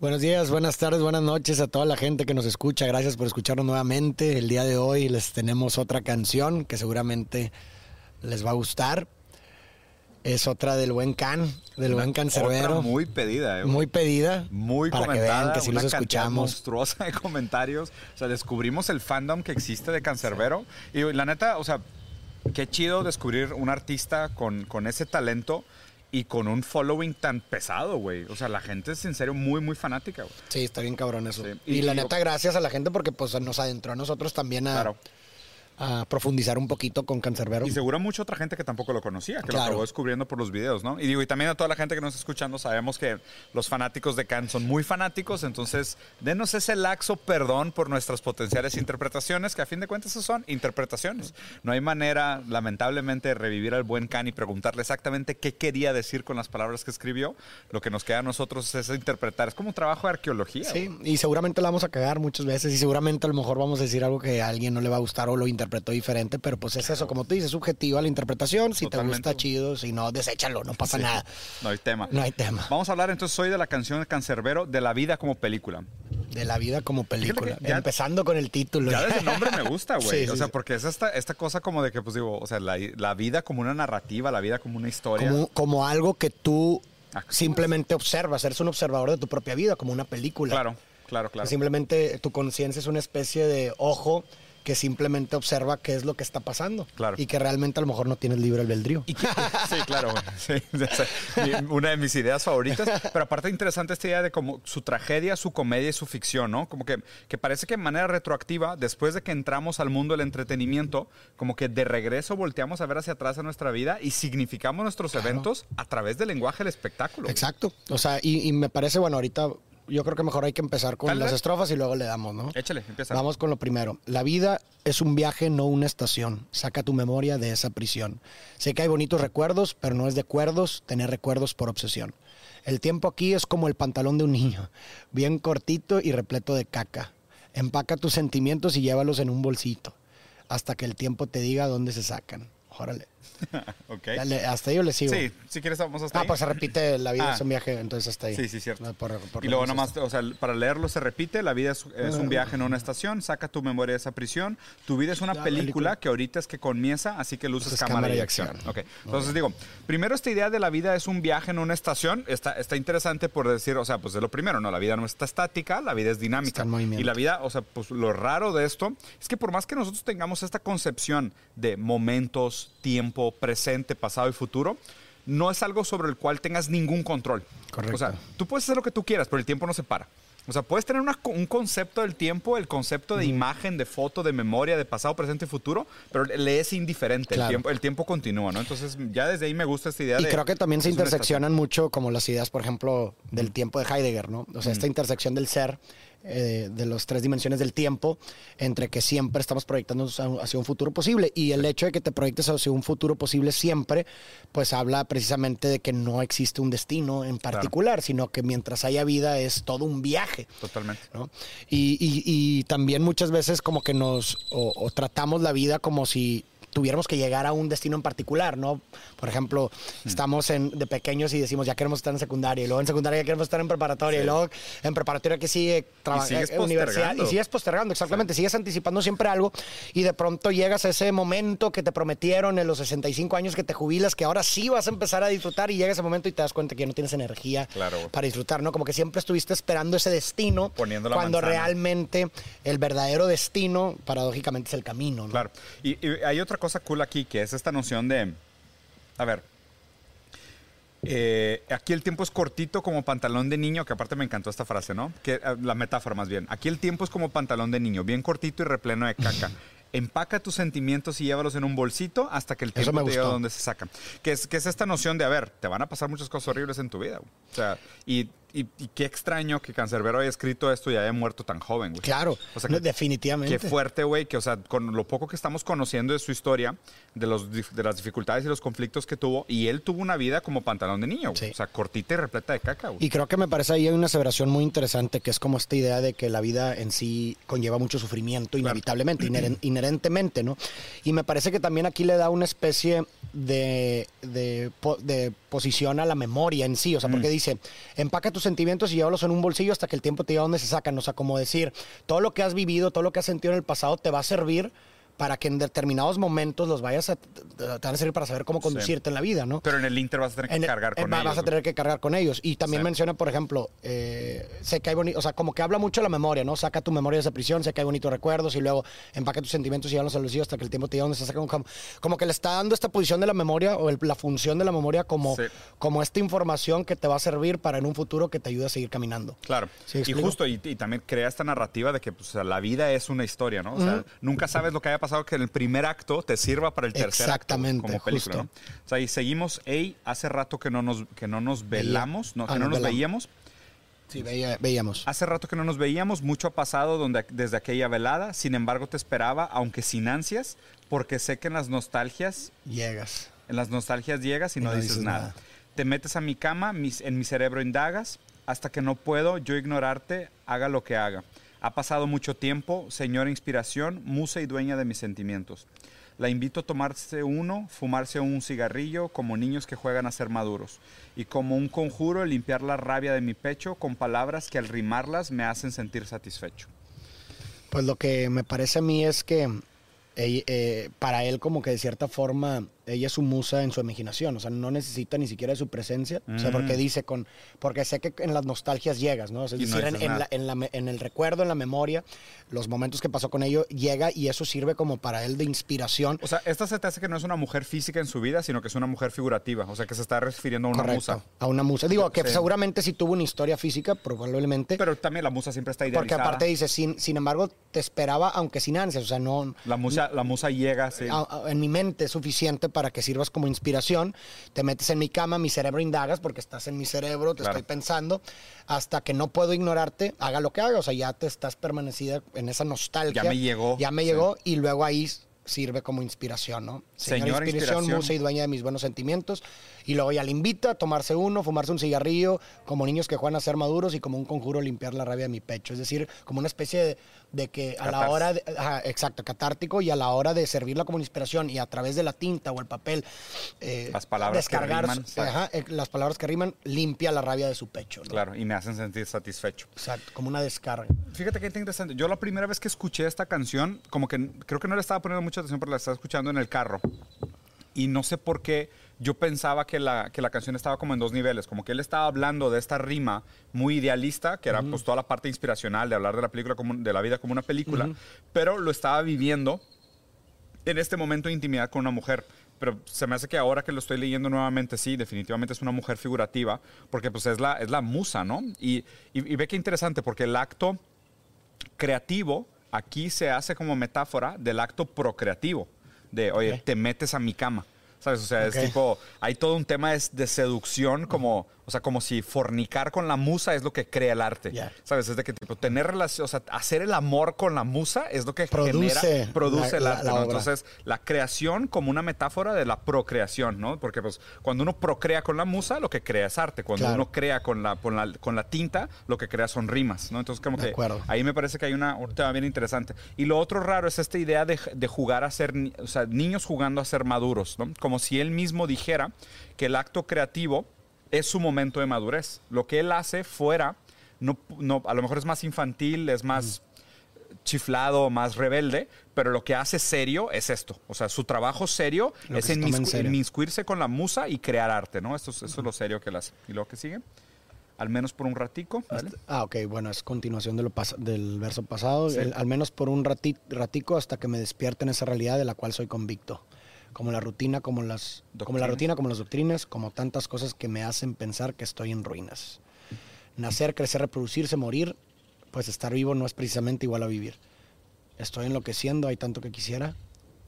Buenos días, buenas tardes, buenas noches a toda la gente que nos escucha. Gracias por escucharnos nuevamente. El día de hoy les tenemos otra canción que seguramente les va a gustar. Es otra del buen Can, del buen cancerbero. muy pedida, eh. Muy pedida. Muy para comentada. Que vean que si los escuchamos. monstruosa de comentarios. O sea, descubrimos el fandom que existe de cancerbero. Y la neta, o sea, qué chido descubrir un artista con, con ese talento y con un following tan pesado, güey. O sea, la gente es en serio muy, muy fanática, güey. Sí, está bien cabrón eso. Y, la neta, gracias a la gente porque pues nos adentró a nosotros también a, claro a profundizar un poquito con Cancerbero. Y seguro mucha otra gente que tampoco lo conocía, que lo acabó descubriendo por los videos, ¿no? Y digo, y también a toda la gente que nos está escuchando, sabemos que los fanáticos de Can son muy fanáticos, entonces denos ese laxo perdón por nuestras potenciales interpretaciones, que a fin de cuentas son interpretaciones. No hay manera, lamentablemente, de revivir al buen Can y preguntarle exactamente qué quería decir con las palabras que escribió. Lo que nos queda a nosotros es interpretar. Es como un trabajo de arqueología. Sí, y seguramente la vamos a cagar muchas veces y seguramente a lo mejor vamos a decir algo que a alguien no le va a gustar o lo interpreta interpretó diferente, pero pues es eso, como tú dices, subjetiva la interpretación. Si te gusta, chido. Si no, deséchalo, no pasa nada. No hay tema. No hay tema. Vamos a hablar entonces hoy de la canción Cancerbero, de la vida como película. De la vida como película. Empezando con el título. Ya desde el nombre me gusta, güey. o sea, porque es esta, esta cosa como de que, pues digo, o sea, la, vida como una narrativa, la vida como una historia. Como, como algo que tú simplemente observas, eres un observador de tu propia vida, como una película. Claro, claro, claro. simplemente tu conciencia es una especie de ojo que simplemente observa qué es lo que está pasando. Claro. Y que realmente a lo mejor no tiene el libre albedrío. sí, claro. una de mis ideas favoritas. Pero aparte interesante esta idea de como su tragedia, su comedia y su ficción, ¿no? Como que, que parece que de manera retroactiva, después de que entramos al mundo del entretenimiento, como que de regreso volteamos a ver hacia atrás a nuestra vida y significamos nuestros eventos a través del lenguaje del espectáculo. Exacto. O sea, y, y me parece, bueno, ahorita yo creo que mejor hay que empezar con las estrofas y luego le damos, ¿no? Échale, empieza. Vamos con lo primero. La vida es un viaje, no una estación. Saca tu memoria de esa prisión. Sé que hay bonitos recuerdos, pero no es de acuerdos tener recuerdos por obsesión. El tiempo aquí es como el pantalón de un niño, bien cortito y repleto de caca. Empaca tus sentimientos y llévalos en un bolsito, hasta que el tiempo te diga dónde se sacan. Órale. okay. hasta ahí yo le sigo. Sí, si quieres vamos hasta ah, ahí. Ah, pues se repite, la vida es un viaje, entonces hasta ahí. Sí, sí, cierto. y luego nomás, o sea, para leerlo se repite, la vida es, un viaje, no una estación, saca tu memoria de esa prisión, tu vida es una película, que ahorita es que comienza, así que luces cámara, cámara, y acción. Entonces digo, primero esta idea de la vida es un viaje, no una estación, está, está interesante por decir, o sea, pues de lo primero, no, la vida no está estática, la vida es dinámica. y la vida, o sea, pues lo raro de esto es que por más que nosotros tengamos esta concepción de momentos, tiempo, presente, pasado y futuro, no es algo sobre el cual tengas ningún control. Correcto. O sea, tú puedes hacer lo que tú quieras, pero el tiempo no se para. O sea, puedes tener un concepto del tiempo, el concepto de imagen, de foto, de memoria, de pasado, presente y futuro, pero le es indiferente. El, tiempo, el tiempo continúa, ¿no? Entonces, ya desde ahí me gusta esta idea y creo que también se interseccionan mucho como las ideas, por ejemplo, del tiempo de Heidegger, ¿no? O sea, esta intersección del ser eh, de las tres dimensiones del tiempo, entre que siempre estamos proyectando hacia un futuro posible. Y el hecho de que te proyectes hacia un futuro posible siempre, pues habla precisamente de que no existe un destino en particular, sino que mientras haya vida es todo un viaje. Totalmente. Y, también muchas veces como que nos o tratamos la vida como si tuviéramos que llegar a un destino en particular, ¿no? Por ejemplo, hmm. estamos en, de pequeños y decimos, ya queremos estar en secundaria, y luego en secundaria ya queremos estar en preparatoria, y luego en preparatoria que sigue trabajando en universidad, y sigues postergando, exactamente, sigues anticipando siempre algo, y de pronto llegas a ese momento que te prometieron en los 65 años que te jubilas, que ahora sí vas a empezar a disfrutar, y llega ese momento y te das cuenta que ya no tienes energía para disfrutar, ¿no? Como que siempre estuviste esperando ese destino, cuando realmente el verdadero destino, paradójicamente, es el camino, ¿no? Claro. Y, y hay otra cosa cool aquí, que es esta noción de, a ver, eh, aquí el tiempo es cortito como pantalón de niño, que aparte me encantó esta frase, ¿no? Que eh, la metáfora más bien. Aquí el tiempo es como pantalón de niño, bien cortito y repleno de caca. Empaca tus sentimientos y llévalos en un bolsito hasta que el tiempo te diga dónde se sacan. Que es, que es esta noción de, a ver, te van a pasar muchas cosas horribles en tu vida. O sea, y y, qué extraño que Cancerbero haya escrito esto y haya muerto tan joven, güey. Claro, o sea, definitivamente. Qué fuerte, güey, que, o sea, con lo poco que estamos conociendo de su historia, de, los, de las dificultades y los conflictos que tuvo, y él tuvo una vida como pantalón de niño, O sea, cortita y repleta de caca, güey. Y creo que me parece ahí hay una aseveración muy interesante, que es como esta idea de que la vida en sí conlleva mucho sufrimiento, inevitablemente, inherentemente, ¿no? Y me parece que también aquí le da una especie de, de, posición a la memoria en sí, o sea, porque dice, empaca tus sentimientos y llévalos en un bolsillo hasta que el tiempo te lleva donde se sacan. O sea, como decir, todo lo que has vivido, todo lo que has sentido en el pasado te va a servir para que en determinados momentos los vayas a, te van a servir para saber cómo conducirte en la vida, ¿no? Pero en el Inter vas a tener que cargar con ellos. Vas a tener que cargar con ellos. Y también menciona, por ejemplo, eh, sé que hay bonito, o sea, como que habla mucho la memoria, ¿no? Saca tu memoria de esa prisión, sé que hay bonitos recuerdos y luego empaca tus sentimientos y llévalos a los hasta que el tiempo te lleva donde se saca como, como que le está dando esta posición de la memoria o la función de la memoria como, como esta información que te va a servir para en un futuro que te ayude a seguir caminando. Claro. y justo, y, también crea esta narrativa de que pues, la vida es una historia, ¿no? O sea, nunca sabes lo que haya pasado que en el primer acto te sirva para el tercer Exactamente, acto como película. O sea, y seguimos, hey, hace rato que no nos, que no nos velamos, no, que no nos veíamos. Sí, veíamos. Hace rato que no nos veíamos, mucho ha pasado donde, desde aquella velada, sin embargo te esperaba, aunque sin ansias, porque sé que en las nostalgias... Llegas. En las nostalgias llegas y, no, dices, nada. Te metes a mi cama, en mi cerebro indagas, hasta que no puedo yo ignorarte, haga lo que haga. Ha pasado mucho tiempo, señora inspiración, musa y dueña de mis sentimientos. La invito a tomarse uno, fumarse un cigarrillo, como niños que juegan a ser maduros. Y como un conjuro, limpiar la rabia de mi pecho con palabras que al rimarlas me hacen sentir satisfecho. Pues lo que me parece a mí es que eh, para él como que de cierta forma ella es su musa en su imaginación, o sea, no necesita ni siquiera de su presencia, o sea, porque mm. dice con, porque sé que en las nostalgias llegas, ¿no? es decir, en, el recuerdo, en la memoria, los momentos que pasó con ello, llega y eso sirve como para él de inspiración. O sea, esta se te hace que no es una mujer física en su vida, sino que es una mujer figurativa, o sea, que se está refiriendo a una musa. A una musa. Digo, que seguramente si tuvo una historia física, probablemente. Pero también la musa siempre está idealizada. Porque aparte dice, sin, sin embargo, te esperaba, aunque sin ansias, o sea, no... La musa, la musa llega, sí. en mi mente es suficiente para que sirvas como inspiración. Te metes en mi cama, mi cerebro indagas porque estás en mi cerebro, te estoy pensando. Hasta que no puedo ignorarte, haga lo que haga. O sea, ya te estás permanecida en esa nostalgia. Ya me llegó. Ya me llegó y luego ahí sirve como inspiración, ¿no? Señora, inspiración, musa y dueña de mis buenos sentimientos. Y luego ya le invita a tomarse uno, fumarse un cigarrillo, como niños que juegan a ser maduros y como un conjuro limpiar la rabia de mi pecho. Es decir, como una especie de, que a la hora, de, exacto, catártico, y a la hora de servirla como inspiración y a través de la tinta o el papel, eh, las palabras descargar, que riman, eh, las palabras que riman, limpia la rabia de su pecho. Claro, y me hacen sentir satisfecho. Exacto, como una descarga. Fíjate qué interesante. Yo la primera vez que escuché esta canción, como que creo que no le estaba poniendo mucha atención, pero la estaba escuchando en el carro. Y no sé por qué yo pensaba que la, que la canción estaba como en dos niveles, como que él estaba hablando de esta rima muy idealista, que era pues toda la parte inspiracional de hablar de la película como, de la vida como una película, pero lo estaba viviendo en este momento de intimidad con una mujer. Pero se me hace que ahora que lo estoy leyendo nuevamente, sí, definitivamente es una mujer figurativa, porque pues es la, es la musa, ¿no? Y, y ve qué interesante, porque el acto creativo aquí se hace como metáfora del acto procreativo, de, oye, te metes a mi cama. ¿Sabes? O sea, es tipo, hay todo un tema de, de seducción como o sea, como si fornicar con la musa es lo que crea el arte. ¿Sabes? Es de que tipo tener relación, o sea, hacer el amor con la musa es lo que produce, genera, produce el arte. Entonces, la creación como una metáfora de la procreación, ¿no? Porque pues cuando uno procrea con la musa, lo que crea es arte. Cuando uno crea con la, con la, con la tinta, lo que crea son rimas, ¿no? Entonces, como que ahí me parece que hay una, un tema bien interesante. Y lo otro raro es esta idea de, de jugar a ser, o sea, niños jugando a ser maduros, ¿no? Como si él mismo dijera que el acto creativo es su momento de madurez. Lo que él hace fuera, no, no, a lo mejor es más infantil, es más chiflado, más rebelde, pero lo que hace serio es esto. O sea, su trabajo serio es en inmiscuirse con la musa y crear arte, ¿no? Esto, eso es lo serio que él hace. ¿Y lo que sigue? Al menos por un ratico. ah, ok, bueno, es continuación de lo del verso pasado. al menos por un ratico hasta que me despierte en esa realidad de la cual soy convicto como la rutina, como las, como la rutina, como las doctrinas, como tantas cosas que me hacen pensar que estoy en ruinas. Nacer, crecer, reproducirse, morir, pues estar vivo no es precisamente igual a vivir. Estoy enloqueciendo, hay tanto que quisiera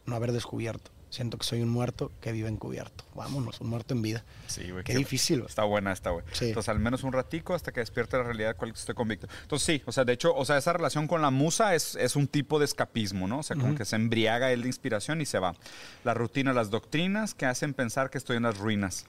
no haber descubierto. Siento que soy un muerto que vive encubierto. Vámonos, un muerto en vida. Sí, güey. Qué, difícil. Está buena, está buena. Entonces, al menos un ratico hasta que despierte la realidad cual estoy convicto. Entonces, sí, o sea, de hecho, o sea, esa relación con la musa es, es un tipo de escapismo, ¿no? O sea, como que se embriaga él de inspiración y se va. La rutina, las doctrinas que hacen pensar que estoy en las ruinas.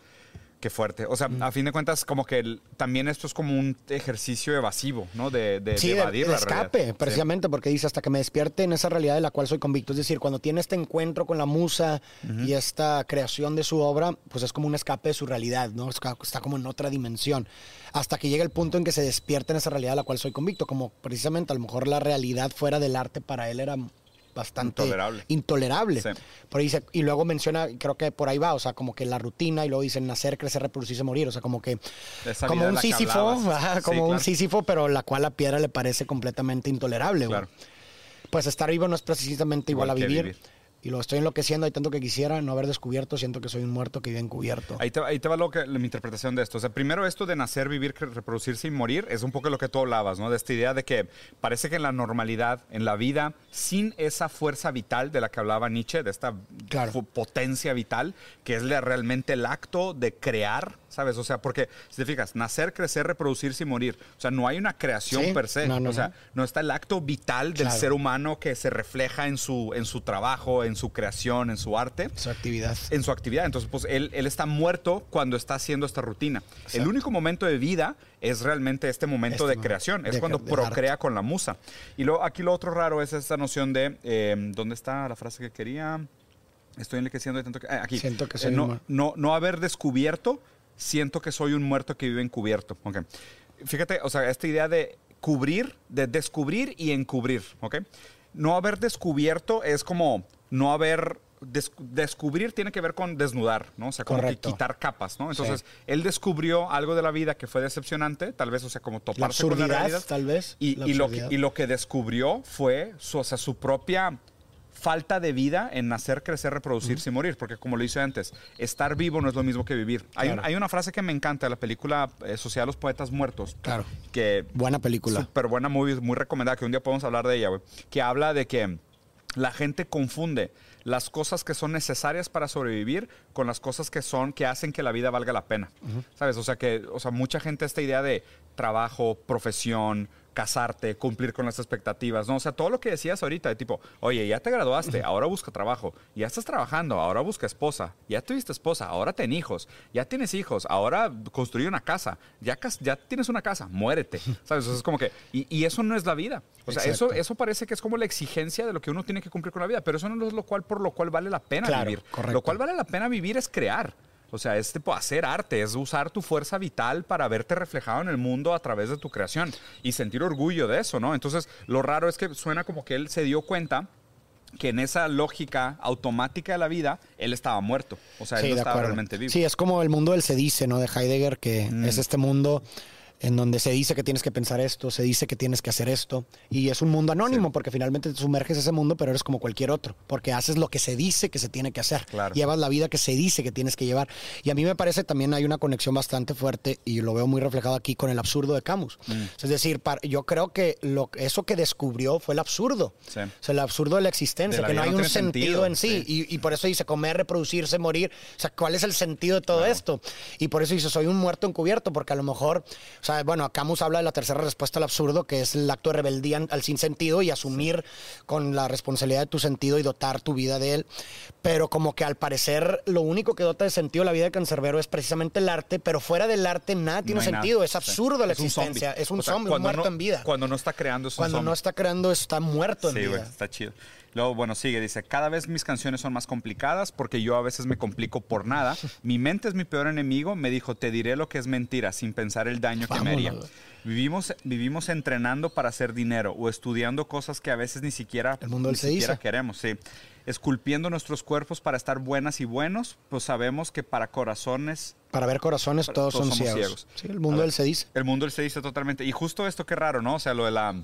Qué fuerte. O sea, a fin de cuentas, como que también esto es como un ejercicio evasivo, ¿no? De, de, sí, de evadir de, la escape, realidad. precisamente, porque dice hasta que me despierte en esa realidad de la cual soy convicto. Es decir, cuando tiene este encuentro con la musa y esta creación de su obra, pues es como un escape de su realidad, ¿no? Está como en otra dimensión. Hasta que llega el punto en que se despierta en esa realidad de la cual soy convicto, como precisamente a lo mejor la realidad fuera del arte para él era bastante Intolerable. intolerable. Sí. Por ahí dice- y luego menciona, creo que por ahí va, o sea, como que la rutina, y luego dicen nacer, crecer, reproducirse, morir, o sea, como que Esa como un sísifo, Sí, como un claro. sísifo, pero la cual la piedra le parece completamente intolerable. Claro. Pues estar vivo no es precisamente igual, Igual a vivir. Y lo estoy enloqueciendo, hay tanto que quisiera no haber descubierto, siento que soy un muerto que vive encubierto. Ahí te, ahí te va lo que, mi interpretación de esto. O sea, primero esto de nacer, vivir, reproducirse y morir es un poco lo que tú hablabas, ¿no? De esta idea de que parece que en la normalidad, en la vida, sin esa fuerza vital de la que hablaba Nietzsche, de esta Claro. potencia vital, que es la- realmente el acto de crear, ¿sabes? O sea, porque si te fijas, nacer, crecer, reproducirse y morir. O sea, no hay una creación Sí. per se. No, no, o sea, no. está el acto vital del Claro. ser humano que se refleja en su, en su trabajo, en su creación, en su arte Su actividad. en su actividad. Entonces, pues él, él está muerto cuando está haciendo esta rutina. El único momento de vida es realmente este momento Este de momento creación, es de cuando de procrea con la musa. Y luego aquí lo otro raro es esta noción de, eh, ¿dónde está la frase que quería? Estoy enloqueciendo de tanto que... ah, aquí. Siento que Eh, soy un no, no, no haber descubierto, siento que soy un muerto que vive encubierto. Ok. Fíjate, o sea, esta idea de cubrir, de descubrir y encubrir, ¿ok? No haber descubierto es como no haber... des- descubrir tiene que ver con desnudar, ¿no? O sea, como que quitar capas, ¿no? Entonces, él descubrió algo de la vida que fue decepcionante, tal vez, o sea, como La toparse con la realidad. tal vez. Y, la y lo que, y lo que descubrió fue su, o sea, su propia falta de vida en nacer, crecer, reproducirse y morir. Porque como lo hice antes, estar vivo no es lo mismo que vivir. Hay, un- Claro. hay una frase que me encanta de la película eh, Sociedad de los Poetas Muertos. Claro. Que Buena película. Súper buena movie, muy recomendada, que un día podemos hablar de ella, güey. Que habla de que la gente confunde las cosas que son necesarias para sobrevivir con las cosas que son, que hacen que la vida valga la pena. ¿Sabes? O sea que, o sea, mucha gente esta idea de trabajo, profesión, casarte, cumplir con las expectativas, ¿no? O sea, todo lo que decías ahorita, de tipo, oye, ya te graduaste, ahora busca trabajo, ya estás trabajando, ahora busca esposa, ya tuviste esposa, ahora ten hijos, ya tienes hijos, ahora construye una casa, ya, ya tienes una casa, muérete, ¿sabes? O sea, es como que, y, y eso no es la vida. O sea, eso, eso parece que es como la exigencia de lo que uno tiene que cumplir con la vida, pero eso no es lo cual por lo cual vale la pena Claro, vivir. correcto. Lo cual vale la pena vivir es crear. O sea, es tipo hacer arte, es usar tu fuerza vital para verte reflejado en el mundo a través de tu creación y sentir orgullo de eso, ¿no? Entonces, lo raro es que suena como que él se dio cuenta que en esa lógica automática de la vida, él estaba muerto. O sea, él no estaba acuerdo. realmente vivo. Sí, es como el mundo del se dice, ¿no? De Heidegger, que Mm. es este mundo en donde se dice que tienes que pensar esto, se dice que tienes que hacer esto, y es un mundo anónimo, porque finalmente te sumerges a ese mundo, pero eres como cualquier otro, porque haces lo que se dice que se tiene que hacer, Claro. llevas la vida que se dice que tienes que llevar. Y a mí me parece también hay una conexión bastante fuerte, y lo veo muy reflejado aquí con el absurdo de Camus. Mm. Es decir, yo creo que lo, eso que descubrió fue el absurdo, Sí. o sea, el absurdo de la existencia, De la que no hay no un sentido, sentido, en sí, sí. Y, y por eso dice comer, reproducirse, morir. O sea, ¿cuál es el sentido de todo esto? Y por eso dice, soy un muerto encubierto, porque a lo mejor, sea, bueno, Camus habla de la tercera respuesta al absurdo, que es el acto de rebeldía al sinsentido y asumir con la responsabilidad de tu sentido y dotar tu vida de él. Pero como que al parecer lo único que dota de sentido la vida de Cancerbero es precisamente el arte, pero fuera del arte nada tiene No sentido, nada. es absurdo la Es un zombie. existencia, es un O sea, zombie, un muerto no- en vida. Cuando no está creando, es un Cuando no está creando, está muerto en Sí, vida. está chido. Luego, bueno, sigue, dice, cada vez mis canciones son más complicadas porque yo a veces me complico por nada. Mi mente es mi peor enemigo. Me dijo, te diré lo que es mentira sin pensar el daño que me haría. Vivimos, vivimos entrenando para hacer dinero o estudiando cosas que a veces ni siquiera, El mundo ni del se siquiera dice. queremos. Sí. Esculpiendo nuestros cuerpos para estar buenas y buenos, pues sabemos que para corazones Para ver corazones todos, todos son ciegos. ciegos. Sí, el mundo del se dice. el mundo se dice totalmente. Y justo esto, qué raro, ¿no? O sea, lo de la...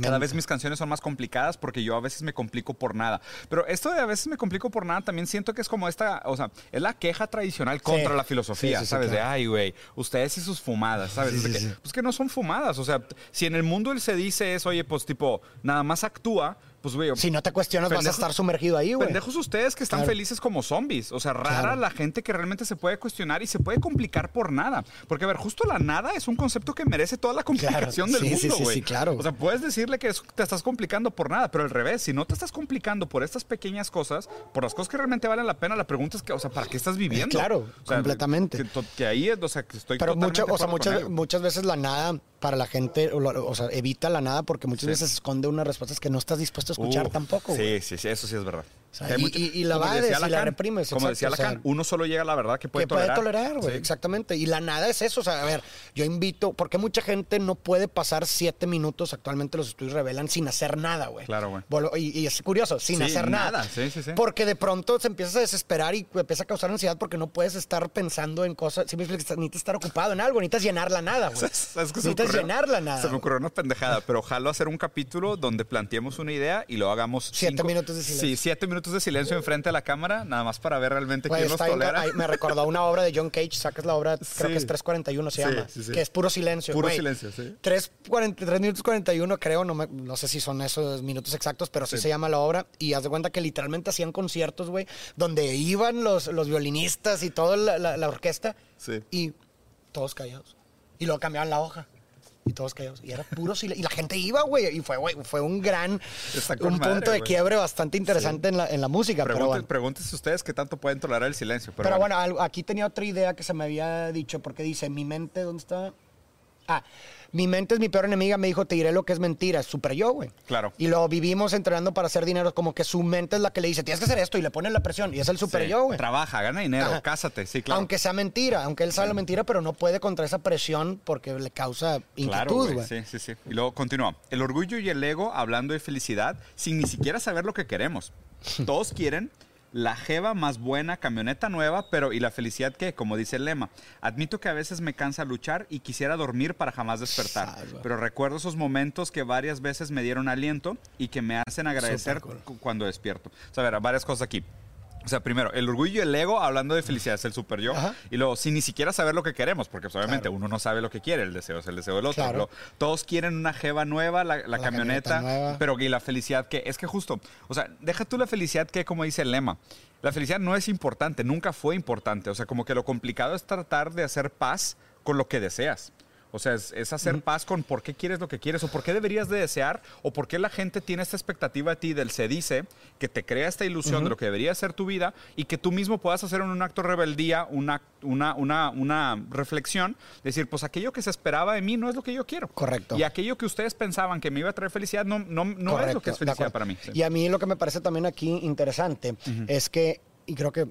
Cada vez mis canciones son más complicadas porque yo a veces me complico por nada. Pero esto de a veces me complico por nada también siento que es como esta, o sea, es la queja tradicional contra la filosofía, Sí, sí, ¿sabes? De, claro. ay, güey, ustedes y sus fumadas, ¿sabes? Sí, De sí, que, sí. Pues que no son fumadas, o sea, si en el mundo él se dice es, oye, pues tipo, nada más actúa, pues, güey. Si no te cuestionas, vas a estar sumergido ahí, güey. Pendejos ustedes que están felices como zombies. O sea, rara la gente que realmente se puede cuestionar y se puede complicar por nada. Porque, a ver, justo la nada es un concepto que merece toda la complicación del mundo, güey. Sí, sí, claro. O sea, puedes decirle que te estás complicando por nada, pero al revés, si no te estás complicando por estas pequeñas cosas, por las cosas que realmente valen la pena, la pregunta es que, o sea, ¿para qué estás viviendo? Claro, completamente. Que, ahí es, o sea, que estoy Pero o sea, muchas, muchas veces la nada para la gente, o, sea, evita la nada porque muchas veces esconde unas respuestas que no estás dispuesto a escuchar tampoco. Sí, sí, sí, eso sí es verdad. Y, la vades y la reprimes. Como decía Lacan, uno solo llega a la verdad que puede tolerar. Que puede tolerar, güey, exactamente. Y la nada es eso. O sea, a ver, yo invito, porque mucha gente no puede pasar siete minutos, actualmente los estudios revelan, sin hacer nada, güey. Claro, güey. Y, es curioso, sin hacer nada. Sí, sí, sí. Porque de pronto se empiezas a desesperar y empieza a causar ansiedad porque no puedes estar pensando en cosas. Si necesitas estar ocupado en algo, necesitas llenar la nada, güey. necesitas llenar la nada. Se me ocurrió una pendejada, pero ojalá hacer un capítulo donde planteemos una idea y lo hagamos. Siete minutos de silencio. Sí, siete minutos de silencio enfrente de la cámara, nada más para ver realmente quién nos tolera. me recordó una obra de John Cage, sacas la obra, creo que es 341 se llama, que es puro silencio. Puro silencio, sí. 3, 43 minutos 41, creo, no, no sé si son esos minutos exactos, pero sí, se llama la obra. Y haz de cuenta que literalmente hacían conciertos, güey, donde iban los, los violinistas y toda la, la orquesta. Y todos callados. Y luego cambiaban la hoja y todos callados. Y era puro silencio. Y la gente iba, güey. Y fue, güey, fue un gran, un punto de quiebre bastante interesante en, la, en la música. Pregúntense ustedes qué tanto pueden tolerar el silencio. Pero, bueno. aquí tenía otra idea que se me había dicho, porque dice, mi mente, ¿dónde está? Ah, mi mente es mi peor enemiga, me dijo, te diré lo que es mentira, es super yo, güey. Claro. Y lo vivimos entrenando para hacer dinero, como que su mente es la que le dice, tienes que hacer esto y le pone la presión, y es el super yo, güey. Trabaja, gana dinero, cásate, sí, claro. Aunque sea mentira, aunque él sabe la mentira, pero no puede contra esa presión porque le causa inquietud, güey. sí, sí, sí. Y luego continúa. El orgullo y el ego hablando de felicidad sin ni siquiera saber lo que queremos. Todos quieren la jeva más buena, camioneta nueva, pero ¿y la felicidad qué? Como dice el lema. Admito que a veces me cansa luchar y quisiera dormir para jamás despertar, pero recuerdo esos momentos que varias veces me dieron aliento y que me hacen agradecer cuando despierto. O sea, a ver, varias cosas aquí. O sea, primero, el orgullo y el ego hablando de felicidad es el super yo. Y luego, sin ni siquiera saber lo que queremos, porque pues, obviamente uno no sabe lo que quiere, el deseo es el deseo del otro. todos quieren una jeva nueva, la, camioneta, pero ¿y la felicidad qué? Es que justo, o sea, deja tú la felicidad que, como dice el lema, la felicidad no es importante, nunca fue importante. O sea, como que lo complicado es tratar de hacer paz con lo que deseas. O sea, es, hacer paz con por qué quieres lo que quieres o por qué deberías de desear o por qué la gente tiene esta expectativa de ti del se dice, que te crea esta ilusión de lo que debería ser tu vida y que tú mismo puedas hacer en un acto de rebeldía una, una, una, una reflexión, decir, pues aquello que se esperaba de mí no es lo que yo quiero. Correcto. Y aquello que ustedes pensaban que me iba a traer felicidad no, no, no es lo que es felicidad para mí. Y a mí lo que me parece también aquí interesante es que, y creo que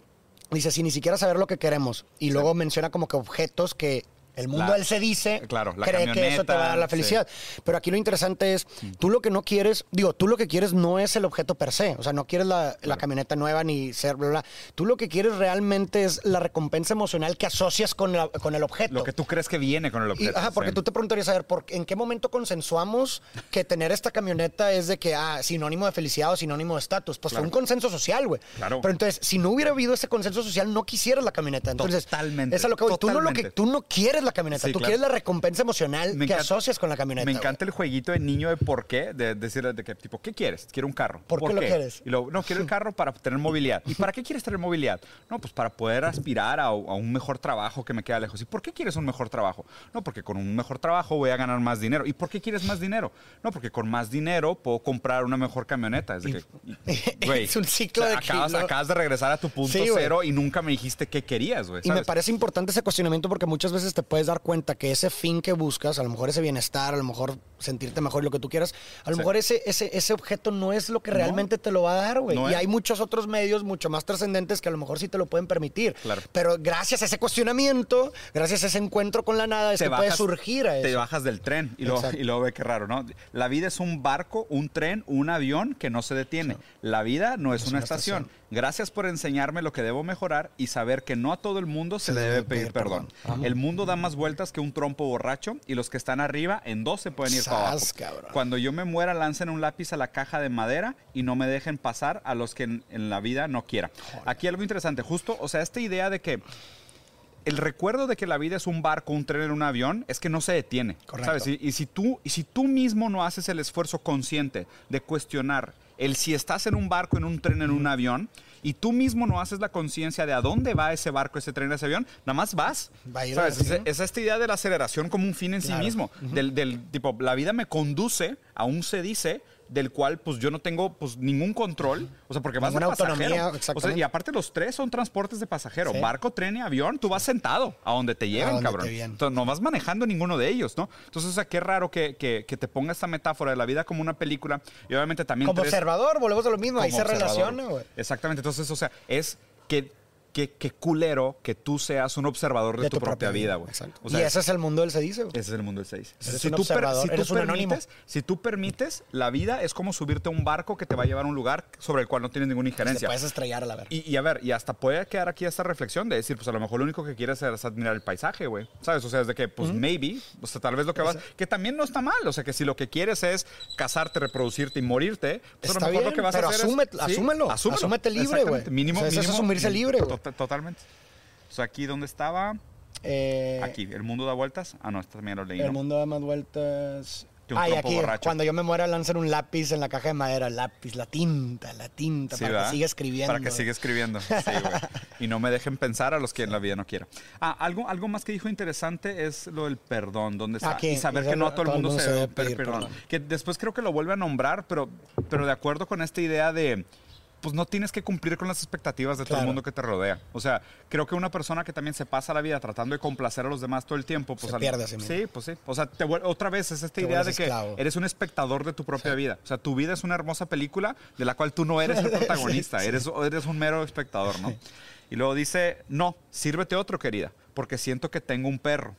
dice, si ni siquiera saber lo que queremos, y luego menciona como que objetos que el mundo, él se dice, claro, cree que eso te va a dar la felicidad. Pero aquí lo interesante es, tú lo que no quieres, digo, tú lo que quieres no es el objeto per se. O sea, no quieres la, camioneta nueva ni ser, bla, bla. Tú lo que quieres realmente es la recompensa emocional que asocias con, con el objeto. Lo que tú crees que viene con el objeto. ajá, porque tú te preguntarías, a ver, ¿por, ¿en qué momento consensuamos que tener esta camioneta es de que, ah, sinónimo de felicidad o sinónimo de estatus? Pues fue un consenso social, güey. Claro. Pero entonces, si no hubiera habido ese consenso social, no quisieras la camioneta. Entonces, Totalmente. Es lo que Tú no, lo que, tú no quieres la camioneta. Tú quieres la recompensa emocional que asocias con la camioneta. Me encanta el jueguito de niño de por qué, de decir de que tipo, ¿qué quieres? Quiero un carro. ¿Por, qué, lo quieres? Y luego, no, quiero el carro para tener movilidad. ¿Y para qué quieres tener movilidad? No, pues para poder aspirar a, un mejor trabajo que me queda lejos. ¿Y por qué quieres un mejor trabajo? No, porque con un mejor trabajo voy a ganar más dinero. ¿Y por qué quieres más dinero? No, porque con más dinero puedo comprar una mejor camioneta. Es, es un ciclo de acabas, acabas, de regresar a tu punto cero y nunca me dijiste qué querías, güey. Y me parece importante ese cuestionamiento porque muchas veces te puedes dar cuenta que ese fin que buscas, a lo mejor ese bienestar, a lo mejor sentirte mejor lo que tú quieras, a lo mejor ese, ese, ese objeto no es lo que realmente te lo va a dar, güey. y hay muchos otros medios mucho más trascendentes que a lo mejor sí te lo pueden permitir. Claro. Pero gracias a ese cuestionamiento, gracias a ese encuentro con la nada, es que puede surgir a eso. Te bajas del tren y luego, y luego ve qué raro, ¿no? La vida es un barco, un tren, un avión que no se detiene. La vida no es, una, estación. Gracias por enseñarme lo que debo mejorar y saber que no a todo el mundo se, le debe pedir, perdón. El mundo da más vueltas que un trompo borracho y los que están arriba en dos se pueden ir para abajo. Cuando yo me muera, lancen un lápiz a la caja de madera y no me dejen pasar a los que en, la vida no quiera. Aquí algo interesante, justo, o sea, esta idea de que el recuerdo de que la vida es un barco, un tren, un avión, es que no se detiene. ¿sabes? Y, si tú, y si tú mismo no haces el esfuerzo consciente de cuestionar el si estás en un barco, en un tren, en un avión, y tú mismo no haces la conciencia de a dónde va ese barco, ese tren, ese avión, nada más vas. Es, esta idea de la aceleración como un fin en sí mismo. del, del tipo, la vida me conduce, aún se dice, del cual pues yo no tengo pues ningún control, o sea, porque vas de autonomía, o sea, y aparte los tres son transportes de pasajero, barco, tren y avión, tú vas sentado a donde te lleven, cabrón. Entonces, no vas manejando ninguno de ellos, ¿no? Entonces, o sea, qué raro que, que, te ponga esta metáfora de la vida como una película y obviamente también... Como observador, volvemos a lo mismo, ahí se relaciona, güey. Exactamente, entonces, o sea, es que qué, culero que tú seas un observador de, tu, propia, vida, güey. y ese es el mundo del se dice, güey. Ese es el mundo del se dice. si, tú eres un permites, si tú permites, la vida es como subirte a un barco que te va a llevar a un lugar sobre el cual no tienes ninguna injerencia. Te puedes estrellar a la verdad. Y, a ver, y hasta puede quedar aquí esta reflexión de decir, pues a lo mejor lo único que quieres es admirar el paisaje, güey. ¿Sabes? O sea, es de que, pues maybe, o sea, tal vez lo que vas, que también no está mal. O sea, que si lo que quieres es casarte, reproducirte y morirte, pues a lo mejor lo que vas a hacer es... asúmelo, asúmelo. Asúmete libre, güey. Mínimo, mínimo, es asumirse libre, güey. Totalmente aquí, ¿dónde estaba? Eh, aquí, ¿El mundo da vueltas? Ah, no, esto también lo leí. El mundo da más vueltas. Ay, aquí, cuando yo me muera, lanzan un lápiz en la caja de madera, lápiz, la tinta, la tinta, para que siga escribiendo. Para que siga escribiendo, sí, güey. y no me dejen pensar a los que en la vida no quiero. Ah, algo, algo más que dijo interesante es lo del perdón, ¿dónde está? y saber que no a todo el mundo, se debe pedir perdón. Que después creo que lo vuelve a nombrar, pero, pero de acuerdo con esta idea de pues no tienes que cumplir con las expectativas de todo el mundo que te rodea. O sea, creo que una persona que también se pasa la vida tratando de complacer a los demás todo el tiempo, pues... Se pierde Sí, pues sí. O sea, otra vez es esta idea de que eres un espectador de tu propia vida. O sea, tu vida es una hermosa película de la cual tú no eres el protagonista, Eres, eres un mero espectador, ¿no? Y luego dice, no, sírvete otro, querida, porque siento que tengo un perro.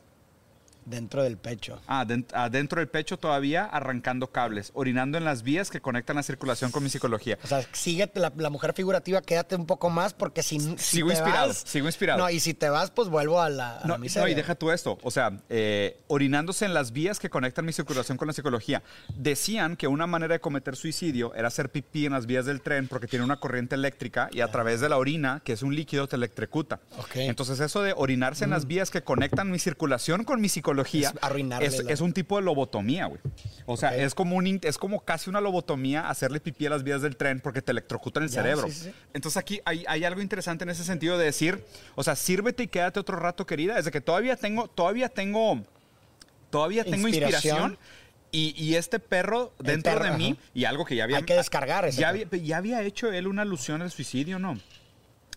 Dentro del pecho. Ah, dentro del pecho todavía arrancando cables, orinando en las vías que conectan la circulación con mi psicología. O sea, síguete la, mujer figurativa, quédate un poco más porque si, sigo inspirado, sigo inspirado. No, y si te vas, pues vuelvo a la, no, No, y deja tú esto, o sea, eh, orinándose en las vías que conectan mi circulación con la psicología. Decían que una manera de cometer suicidio era hacer pipí en las vías del tren porque tiene una corriente eléctrica y a través de la orina, que es un líquido, te electrocuta. Okay. Entonces eso de orinarse en las mm. vías que conectan mi circulación con mi psicología es, es, un tipo de lobotomía, güey. O sea, es, como un, es como casi una lobotomía hacerle pipí a las vías del tren porque te electrocutan el cerebro. Entonces aquí hay, hay, algo interesante en ese sentido de decir, o sea, sírvete y quédate otro rato, querida. Desde que todavía tengo, todavía tengo, todavía tengo inspiración. y, este perro dentro de mí, y algo que ya había... Hay que descargar ya, había, ya había hecho él una alusión al suicidio, ¿no?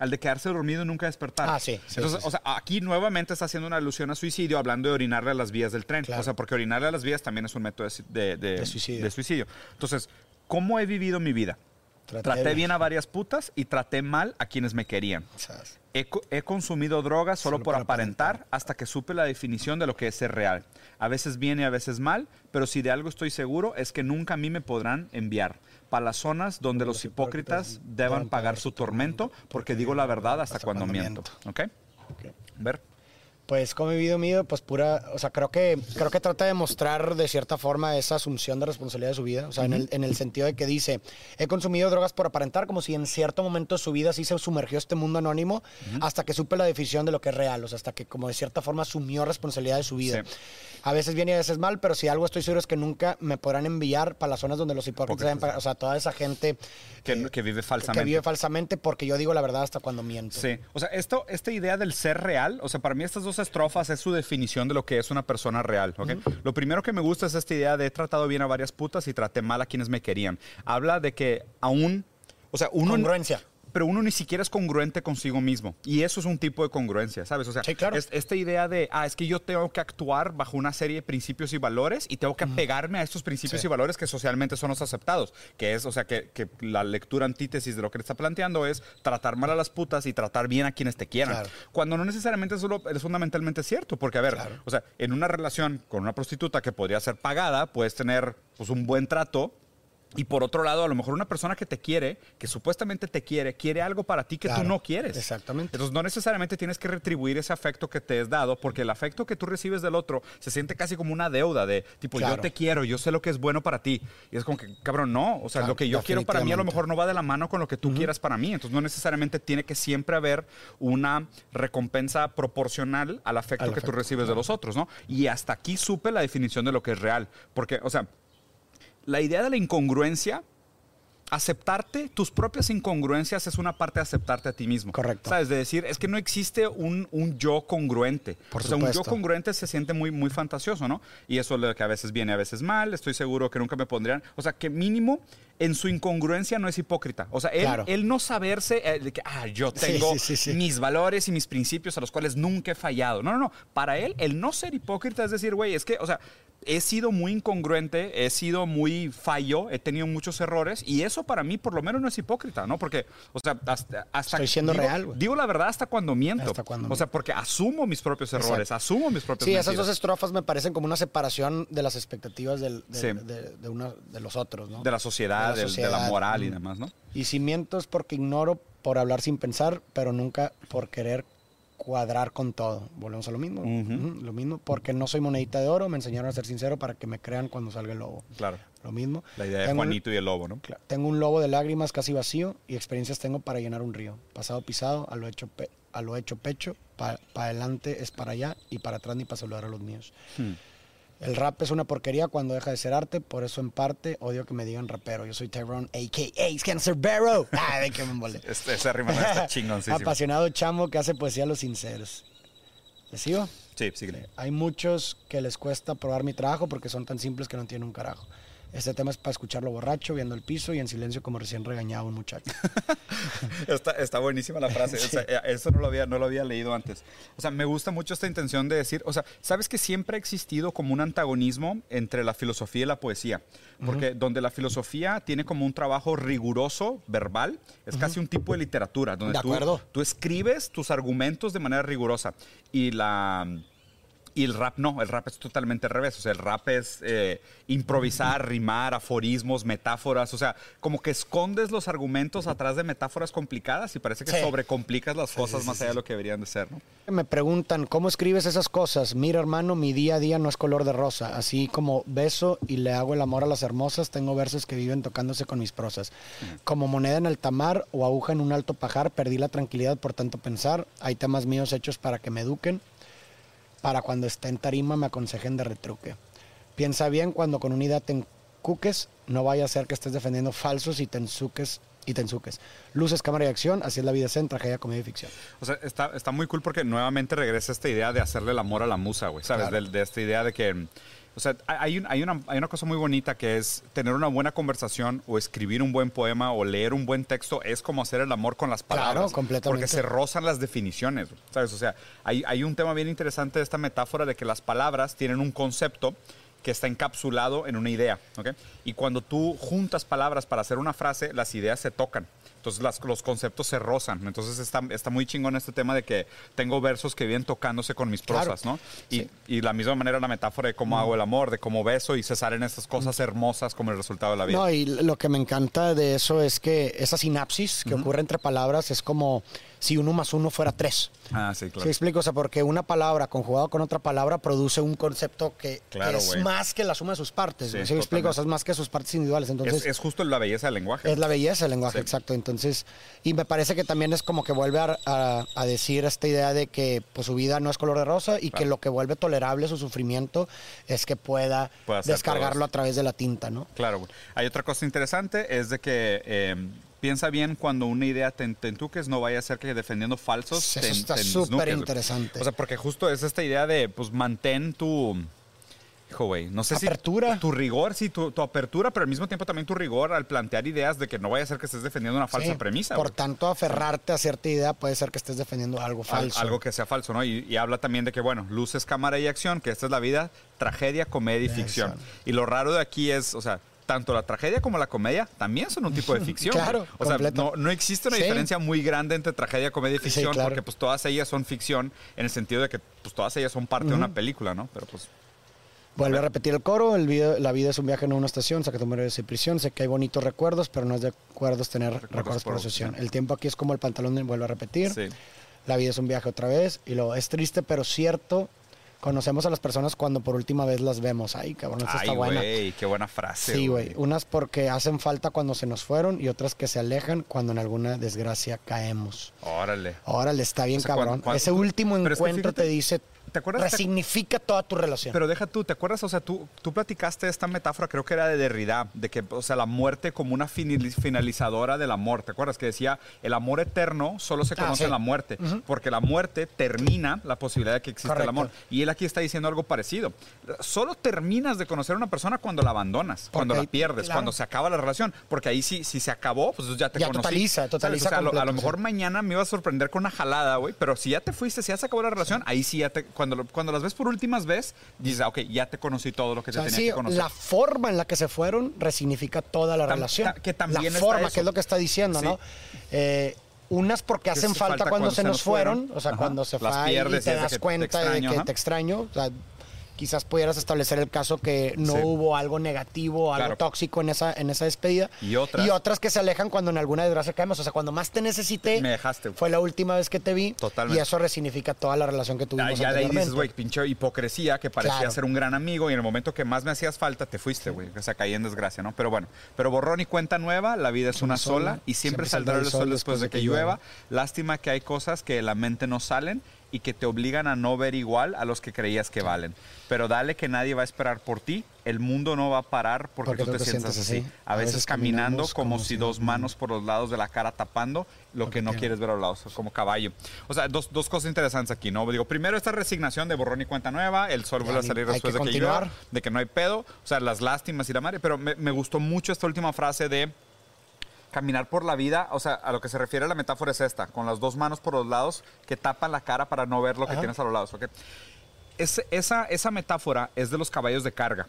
Al de quedarse dormido y nunca despertar. Ah, sí. Entonces, o sea, aquí nuevamente está haciendo una alusión a suicidio hablando de orinarle a las vías del tren. O sea, porque orinarle a las vías también es un método de, suicidio. Entonces, ¿cómo he vivido mi vida? Traté, bien a varias putas y traté mal a quienes me querían. He, consumido drogas solo, por, aparentar, hasta que supe la definición de lo que es ser real. A veces bien y a veces mal, pero si de algo estoy seguro es que nunca a mí me podrán enviar para las zonas donde los hipócritas deban pagar su tormento, porque digo la verdad hasta, cuando, miento. ¿Ok? Ver. Pues como he vivido mío, pues pura, o sea, creo que creo que trata de mostrar de cierta forma esa asunción de responsabilidad de su vida, o sea, en, el, en, el, sentido de que dice, he consumido drogas por aparentar, como si en cierto momento de su vida sí se sumergió este mundo anónimo, hasta que supe la definición de lo que es real, o sea, hasta que como de cierta forma asumió responsabilidad de su vida. A veces bien y a veces mal, pero si algo estoy seguro es que nunca me podrán enviar para las zonas donde los hipócritas, o sea, toda esa gente que, eh, que, vive falsamente. Que vive falsamente porque yo digo la verdad hasta cuando miento. Sí, o sea, esto, esta idea del ser real, o sea, para mí estas dos estrofas es su definición de lo que es una persona real. Lo primero que me gusta es esta idea de he tratado bien a varias putas y traté mal a quienes me querían. Habla de que aún o sea, uno, Congruencia pero uno ni siquiera es congruente consigo mismo. Y eso es un tipo de congruencia, ¿sabes? O sea, esta idea de, ah, es que yo tengo que actuar bajo una serie de principios y valores y tengo que pegarme a estos principios y valores que socialmente son los aceptados. Que es, o sea, que, la lectura antítesis de lo que le está planteando es tratar mal a las putas y tratar bien a quienes te quieran. Cuando no necesariamente solo es fundamentalmente cierto, porque a ver, o sea, en una relación con una prostituta que podría ser pagada, puedes tener pues un buen trato y por otro lado, a lo mejor una persona que te quiere, que supuestamente te quiere, quiere algo para ti que tú no quieres. Exactamente. Entonces no necesariamente tienes que retribuir ese afecto que te es dado, porque el afecto que tú recibes del otro se siente casi como una deuda de tipo, yo te quiero, yo sé lo que es bueno para ti. Y es como que, cabrón, no. O sea, lo que yo quiero para mí a lo mejor no va de la mano con lo que tú quieras para mí. Entonces no necesariamente tiene que siempre haber una recompensa proporcional al afecto que tú recibes de los otros, ¿no? Y hasta aquí supe la definición de lo que es real. Porque, o sea, la idea de la incongruencia aceptarte, tus propias incongruencias es una parte de aceptarte a ti mismo. Correcto. ¿Sabes? De decir, es que no existe un, un yo congruente. Por o sea, un supuesto. yo congruente se siente muy, muy fantasioso, ¿no? Y eso es lo que a veces viene, a veces mal. Estoy seguro que nunca me pondrían. O sea, que mínimo en su incongruencia no es hipócrita. O sea, él, Claro. él no saberse eh, de que, ah, yo tengo sí, sí, sí. mis valores y mis principios a los cuales nunca he fallado. No, no, no. Para él, el no ser hipócrita es decir, güey, es que, o sea, he sido muy incongruente, he sido muy fallo, he tenido muchos errores y eso para mí por lo menos no es hipócrita, ¿no? Porque, o sea, hasta... hasta Estoy siendo digo, real, güey. Digo la verdad hasta cuando miento. Hasta cuando o sea, porque asumo mis propios errores, asumo mis propios Sí, esas dos estrofas me parecen como una separación de las expectativas del- de, Sí. de- de una- de los otros, ¿no? De la sociedad, De la del- de la sociedad, moral y mm. demás, ¿no? Y si miento es porque ignoro por hablar sin pensar, pero nunca por querer cuadrar con todo. Volvemos a lo mismo. Lo mismo, porque no soy monedita de oro, me enseñaron a ser sincero para que me crean cuando salga el lobo. Claro. Lo mismo. La idea de Tengo un- Juanito y el lobo, ¿no? Cla- Tengo un lobo de lágrimas casi vacío y experiencias tengo para llenar un río. Pasado pisado, a lo hecho, pe- a lo hecho pecho, para adelante es para allá y para atrás ni para saludar a los míos. Hmm. El rap es una porquería cuando deja de ser arte, por eso en parte odio que me digan rapero. Yo soy Tyrone, a.k.a. Cancerbero. Ah, de que me mole. Este, esa rima no está chingoncísima. Apasionado chamo que hace poesía a los sinceros. ¿Les sigo? Sí, síguele. Hay muchos que les cuesta probar mi trabajo porque son tan simples que no tienen un carajo. Este tema es para escucharlo borracho, viendo el piso y en silencio como recién regañado un muchacho. Está, está buenísima la frase. O sea, eh, eso no lo, había, no lo había leído antes. O sea, me gusta mucho esta intención de decir, o sea, sabes que siempre ha existido como un antagonismo entre la filosofía y la poesía. Porque donde la filosofía tiene como un trabajo riguroso, verbal, es casi un tipo de literatura. Donde De tú, acuerdo. tú escribes tus argumentos de manera rigurosa. Y la... Y el rap no, el rap es totalmente al revés. O sea, el rap es eh, improvisar, rimar, aforismos, metáforas. O sea, como que escondes los argumentos atrás de metáforas complicadas y parece que Sí. sobrecomplicas las cosas sí, más sí, allá de lo que deberían de ser, ¿no? Me preguntan, ¿cómo escribes esas cosas? Mira, hermano, mi día a día no es color de rosa. Así como beso y le hago el amor a las hermosas, tengo versos que viven tocándose con mis prosas. Como moneda en alta mar o aguja en un alto pajar, perdí la tranquilidad por tanto pensar. Hay temas míos hechos para que me eduquen. Para cuando esté en tarima me aconsejen de retruque. Piensa bien cuando con una idea te encuques, no vaya a ser que estés defendiendo falsos y te ensuques. Y te ensuques. Luces, cámara y acción, así es la vida en tragedia, comedia y ficción. O sea, está, está muy cool porque nuevamente regresa esta idea de hacerle el amor a la musa, güey, ¿sabes? Claro. De, de esta idea de que, o sea, hay, un- hay, una, hay una cosa muy bonita que es tener una buena conversación o escribir un buen poema o leer un buen texto es como hacer el amor con las Claro, palabras. completamente. Porque se rozan las definiciones, ¿sabes? O sea, hay, hay un tema bien interesante de esta metáfora de que las palabras tienen un concepto que está encapsulado en una idea, ¿ok? Y cuando tú juntas palabras para hacer una frase, las ideas se tocan. Entonces las- los conceptos se rozan. Entonces está, está muy chingón este tema de que tengo versos que vienen tocándose con mis Claro. prosas, ¿no? Y, Sí. y la misma manera la metáfora de cómo hago el amor, de cómo beso y cesar en estas cosas hermosas como el resultado de la vida. No, y lo que me encanta de eso es que esa sinapsis que ocurre entre palabras es como si uno más uno fuera tres. ah, sí, claro. ¿Sí explico? O sea, porque una palabra conjugada con otra palabra produce un concepto que, es más que la suma de sus partes. Sí, ¿Sí, me explico? O sea, es más que sus partes individuales. Entonces, es, es justo la belleza del lenguaje. es la belleza del lenguaje, Sí. exacto. Entonces, y me parece que también es como que vuelve a, a- a decir esta idea de que pues, su vida no es color de rosa y que lo que vuelve tolerable su sufrimiento es que pueda descargarlo a través de la tinta, ¿no? Claro, güey. Hay otra cosa interesante, es de que eh, piensa bien cuando una idea te, te entuques, no vaya a ser que defendiendo falsos Eso te, está súper interesante. O sea, porque justo es esta idea de, pues, mantén tu... Hijo, güey, no sé Apertura. si... Tu rigor, sí, tu, tu apertura, pero al mismo tiempo también tu rigor al plantear ideas de que no vaya a ser que estés defendiendo una falsa Sí, premisa. Por tanto, aferrarte a cierta idea puede ser que estés defendiendo algo Al- falso. algo que sea falso, ¿no? Y, y habla también de que, bueno, luces, cámara y acción, que esta es la vida, tragedia, comedia y ficción. Y lo raro de aquí es, o sea, tanto la tragedia como la comedia también son un tipo de ficción. Claro. O sea, no, no existe una Sí. diferencia muy grande entre tragedia, comedia y Sí, ficción, claro. porque pues todas ellas son ficción en el sentido de que pues todas ellas son parte de una película, ¿no? Pero pues Vuelve a repetir el coro, el video- la vida es un viaje, no una estación, saca tu de prisión, sé que hay bonitos recuerdos, pero no es de acuerdos tener recuerdos, por por opción. El tiempo aquí es como el pantalón, vuelve a repetir. sí. La vida es un viaje otra vez, y luego es triste, pero cierto, conocemos a las personas cuando por última vez las vemos. Ay, cabrón, esta Ay, está buena. güey, qué buena frase. Sí, güey. Unas porque hacen falta cuando se nos fueron y otras que se alejan cuando en alguna desgracia caemos. Órale. Órale, está bien O sea, cabrón. Ese último pero es que encuentro fíjate- te dice ¿te acuerdas? Resignifica toda tu relación. Pero deja tú, ¿te acuerdas? O sea, tú, tú platicaste esta metáfora, creo que era de Derrida, de que, o sea, la muerte como una finalizadora del amor. ¿Te acuerdas? Que decía, el amor eterno solo se ah, conoce en la muerte, porque la muerte termina la posibilidad de que exista el amor. Y él aquí está diciendo algo parecido. Solo terminas de conocer a una persona cuando la abandonas, cuando la pierdes, cuando se acaba la relación, porque ahí sí, si se acabó, pues ya te ya totaliza, totaliza. O sea, a, lo, mejor mañana me iba a sorprender con una jalada, güey, pero si ya te fuiste, si ya se acabó la relación, ahí sí ya te, cuando, cuando las ves por últimas veces, dices, ah, ok, ya te conocí todo lo que te tenía que conocer. La forma en la que se fueron resignifica toda la relación. que también la forma, que es lo que está diciendo, ¿no? Eh, unas porque hacen falta, cuando, se nos fueron, o sea, cuando se fue y te das cuenta de que te extraño, o sea, quizás pudieras establecer el caso que no hubo algo negativo, algo tóxico en esa, en esa despedida. Y otras. Y otras que se alejan cuando en alguna desgracia caemos. O sea, cuando más te necesité. Me dejaste. Fue la última vez que te vi. Totalmente. Y eso resignifica toda la relación que tuvimos. Ya, ya de ahí dices, güey, pinche hipocresía que parecía ser un gran amigo y en el momento que más me hacías falta te fuiste, güey. O sea, caí en desgracia, ¿no? Pero bueno, pero borrón y cuenta nueva, la vida es una, sola, y siempre, saldrá el sol después de que, llueva. Lástima que hay cosas que la mente no salen y que te obligan a no ver igual a los que creías que valen. Pero dale que nadie va a esperar por ti, el mundo no va a parar porque, tú te, sientas así. A, veces, caminando como, si dos manos por los lados de la cara tapando lo, que, no quieres ver a los lados, como caballo. O sea, dos, dos, cosas interesantes aquí, ¿no? Digo, primero esta resignación de borrón y cuenta nueva, el sol vuelve a salir después de que llueva, de que no hay pedo, o sea, las lástimas y la madre, pero me, me gustó mucho esta última frase de caminar por la vida, o sea, a lo que se refiere la metáfora es esta, con las dos manos por los lados que tapan la cara para no ver lo que tienes a los lados, ¿ok? esa, esa metáfora es de los caballos de carga.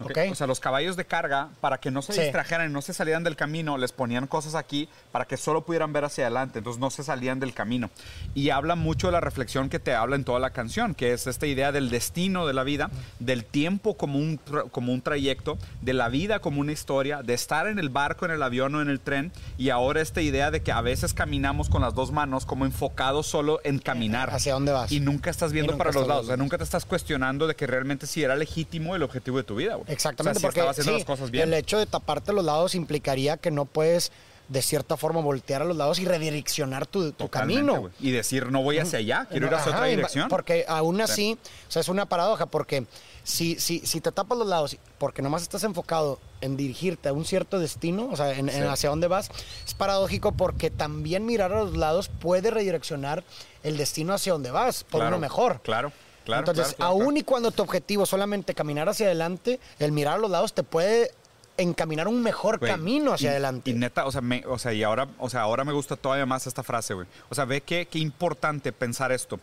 O sea, los caballos de carga, para que no se distrajeran y no se salieran del camino, les ponían cosas aquí para que solo pudieran ver hacia adelante, entonces no se salían del camino. Y habla mucho de la reflexión que te habla en toda la canción, que es esta idea del destino de la vida, del tiempo como un, como un trayecto, de la vida como una historia, de estar en el barco, en el avión o en el tren, y ahora esta idea de que a veces caminamos con las dos manos como enfocados solo en caminar. ¿Hacia dónde vas? Y nunca estás viendo para los lados, o sea, nunca te estás cuestionando de que realmente sí era legítimo el objetivo de tu vida. Exactamente, porque el hecho de taparte los lados implicaría que no puedes de cierta forma voltear a los lados y redireccionar tu, camino. Y decir, no voy hacia allá, quiero ir hacia otra dirección. Porque aún así, o sea, es una paradoja, porque si, si, si te tapas los lados, porque nomás estás enfocado en dirigirte a un cierto destino, o sea, en, hacia dónde vas, es paradójico porque también mirar a los lados puede redireccionar el destino hacia dónde vas, por uno mejor. Claro. Entonces, aún y cuando tu objetivo es solamente caminar hacia adelante, el mirar a los lados te puede encaminar un mejor camino hacia adelante. Y neta, o sea, o sea, y ahora, o sea, ahora me gusta todavía más esta frase, güey. O sea, ve qué, qué importante pensar esto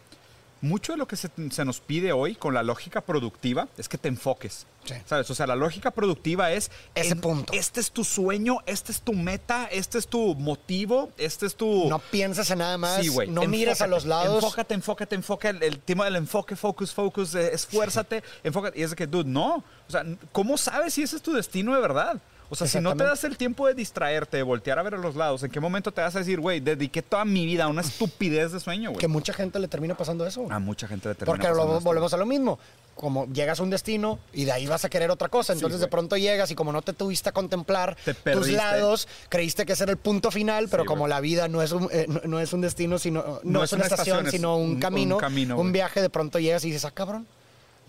mucho de lo que se, nos pide hoy con la lógica productiva es que te enfoques. ¿Sabes? O sea, la lógica productiva es ese punto. Este es tu sueño, este es tu meta, este es tu motivo, este es tu. No piensas en nada más. Sí. No miras a los lados. Enfócate, enfócate, enfócate. El, tema del enfoque, focus, focus, eh, esfuérzate, enfócate. Y es de que, dude, no. O sea, ¿cómo sabes si ese es tu destino de verdad? O sea, si no te das el tiempo de distraerte, de voltear a ver a los lados, ¿en qué momento te vas a decir, güey, dediqué toda mi vida a una estupidez de sueño, güey? Que mucha gente le termina pasando eso. A mucha gente le termina Porque pasando volvemos a lo mismo. Como llegas a un destino y de ahí vas a querer otra cosa. Entonces de pronto llegas y como no te tuviste a contemplar tus lados, creíste que ese era el punto final, pero como la vida no es un, eh, no, es un destino, sino no, es una, estación, sino un, camino, un, camino, un viaje, de pronto llegas y dices, ah, cabrón.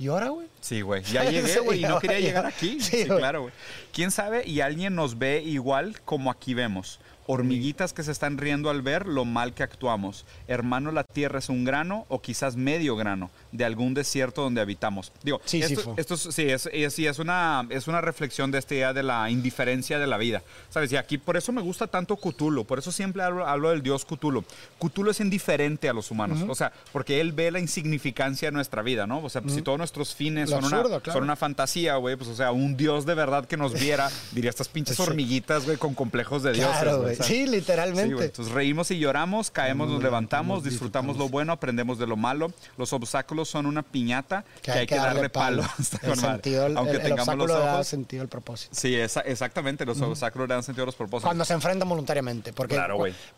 ¿Y ahora, güey? Sí, güey. Ya llegué, güey, y no quería llegar aquí. Sí, claro, güey. ¿Quién sabe? Y alguien nos ve igual como aquí vemos hormiguitas que se están riendo al ver lo mal que actuamos. Hermano, la tierra es un grano o quizás medio grano de algún desierto donde habitamos. Digo, sí, esto, sí, es, es, una, es una reflexión de esta idea de la indiferencia de la vida. ¿Sabes? Y aquí por eso me gusta tanto Cthulhu, por eso siempre hablo, del dios Cthulhu. Cthulhu es indiferente a los humanos, o sea, porque él ve la insignificancia de nuestra vida, ¿no? O sea, si todos nuestros fines son, una, son una fantasía, güey, pues o sea, un dios de verdad que nos viera, diría estas pinches hormiguitas, güey, con complejos de dioses. Sí, literalmente. Entonces reímos y lloramos, caemos, nos levantamos, disfrutamos lo bueno, aprendemos de lo malo. Los obstáculos son una piñata que, hay, que, darle, palo. el sentido, Aunque tengamos los ojos. da sentido el propósito. Sí, exactamente. Los obstáculos le dan sentido a los propósitos. Cuando se enfrentan voluntariamente. Porque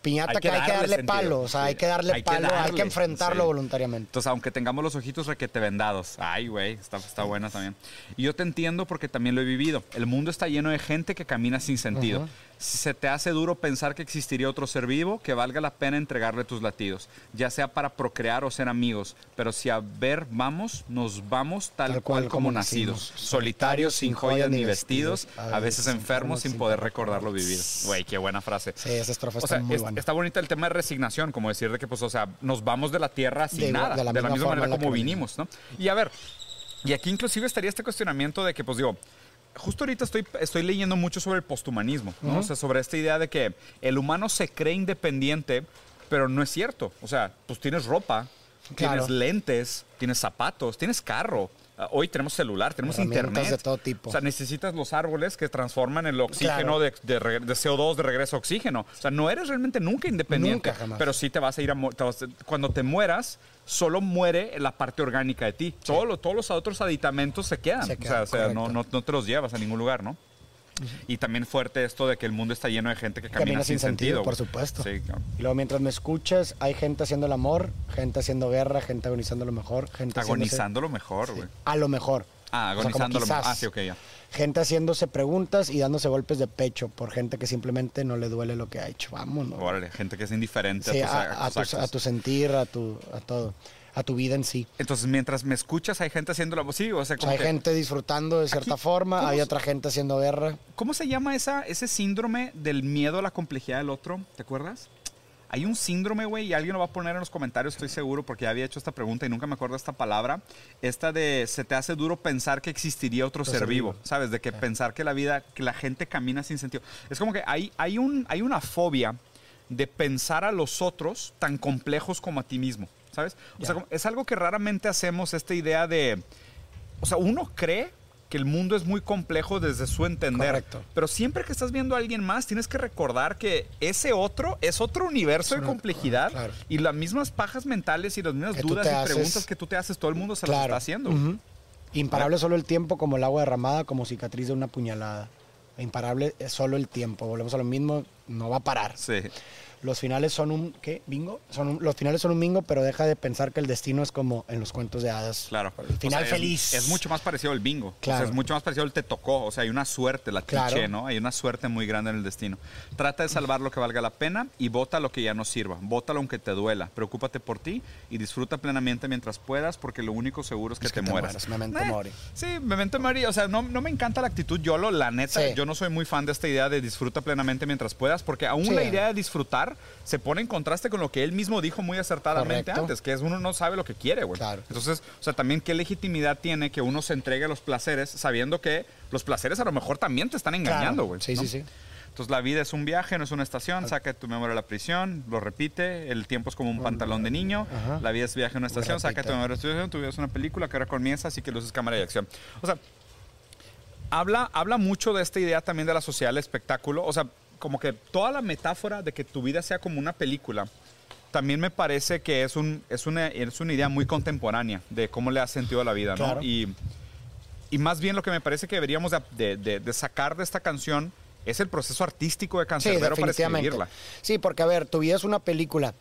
piñata que, hay que darle palo. O sea, hay que darle palo, hay que enfrentarlo voluntariamente. Entonces, aunque tengamos los ojitos requete vendados. Ay, güey, está, está buena también. Y yo te entiendo porque también lo he vivido. El mundo está lleno de gente que camina sin sentido. Si se te hace duro pensar que existiría otro ser vivo, que valga la pena entregarle tus latidos, ya sea para procrear o ser amigos. Pero si a ver vamos, nos vamos tal, cual, como, nacidos. Solitarios, sin joyas ni vestidos, a veces enfermos sin poder recordarlo vivir. Güey, qué buena frase. Sí, esa estrofa está muy buena. Está bonita el tema de resignación, como decir de que, pues, o sea, nos vamos de la tierra sin nada, de la, misma, manera como vinimos, ¿no? Y a ver, y aquí inclusive estaría este cuestionamiento de que, pues digo, justo ahorita estoy, estoy leyendo mucho sobre el posthumanismo, ¿no? O sea, sobre esta idea de que el humano se cree independiente, pero no es cierto. O sea, pues tienes ropa, tienes lentes, tienes zapatos, tienes carro. Ah, hoy tenemos celular, tenemos internet. de todo tipo. O sea, necesitas los árboles que transforman el oxígeno de, CO2 de regreso a oxígeno. O sea, no eres realmente nunca independiente. Nunca, jamás. Pero sí te vas a ir a... cuando te mueras, solo muere la parte orgánica de ti. todos los otros aditamentos se quedan. o sea, no, no, te los llevas a ningún lugar, ¿no? Y también fuerte esto de que el mundo está lleno de gente que camina, sin, sentido. por supuesto. Sí, Y luego mientras me escuchas, hay gente haciendo el amor, gente haciendo guerra, gente agonizando lo mejor, gente agonizando lo mejor, güey. A lo mejor. Ah, agonizando lo mejor. Ah, sí, ok, ya. Gente haciéndose preguntas y dándose golpes de pecho por gente que simplemente no le duele lo que ha hecho. Vámonos. Órale, gente que es indiferente a, tu, a, tu, sentir, a, tu, a todo a tu vida en sí. Entonces, mientras me escuchas, hay gente haciendo la sí, o sea, hay gente disfrutando de cierta forma, hay otra gente haciendo guerra. ¿Cómo se llama esa, ese síndrome del miedo a la complejidad del otro? ¿Te acuerdas? Hay un síndrome, güey, y alguien lo va a poner en los comentarios, estoy seguro, porque ya había hecho esta pregunta y nunca me acuerdo esta palabra. Esta de se te hace duro pensar que existiría otro, ser, vivo, ¿sabes? De que pensar que la vida, que la gente camina sin sentido. Es como que hay, hay, un, hay una fobia de pensar a los otros tan complejos como a ti mismo. ¿sabes? O sea, es algo que raramente hacemos, esta idea de, o sea, uno cree que el mundo es muy complejo desde su entender. Correcto. Pero siempre que estás viendo a alguien más, tienes que recordar que ese otro es otro universo de complejidad y las mismas pajas mentales y las mismas dudas y preguntas que tú te haces, todo el mundo se las está haciendo. Imparable solo el tiempo como el agua derramada, como cicatriz de una puñalada. Imparable es solo el tiempo. Volvemos a lo mismo, no va a parar. Sí los finales son un, ¿qué? ¿Bingo? Son los finales son un bingo, pero deja de pensar que el destino es como en los cuentos de hadas. Claro. El final feliz. Es, mucho más parecido al bingo. Claro. es mucho más parecido al te tocó. O sea, hay una suerte, la cliché, ¿no? Hay una suerte muy grande en el destino. Trata de salvar lo que valga la pena y vota lo que ya no sirva. Vótalo aunque te duela. Preocúpate por ti y disfruta plenamente mientras puedas, porque lo único seguro es que, te, mueras. Memento eh, mori. Sí, memento mori. O sea, no, no, me encanta la actitud YOLO, la neta. Yo no soy muy fan de esta idea de disfruta plenamente mientras puedas, porque aún la idea de disfrutar se pone en contraste con lo que él mismo dijo muy acertadamente antes, que es uno no sabe lo que quiere, güey. Entonces, o sea, también qué legitimidad tiene que uno se entregue a los placeres sabiendo que los placeres a lo mejor también te están engañando, güey. Sí, sí, sí. Entonces la vida es un viaje, no es una estación, saca tu memoria de la prisión, lo repite, el tiempo es como un pantalón de niño, la vida es viaje, no estación, saca tu memoria de la estación, tu vida es una película que ahora comienza, así que luces cámara y acción. O sea, habla, habla mucho de esta idea también de la sociedad del espectáculo, o sea, como que toda la metáfora de que tu vida sea como una película, también me parece que es, un, es, una, es una idea muy contemporánea de cómo le ha sentido a la vida, ¿no? Y, y más bien lo que me parece que deberíamos de, de, sacar de esta canción es el proceso artístico de Cancerbero para escribirla. Sí, porque a ver, tu vida es una película.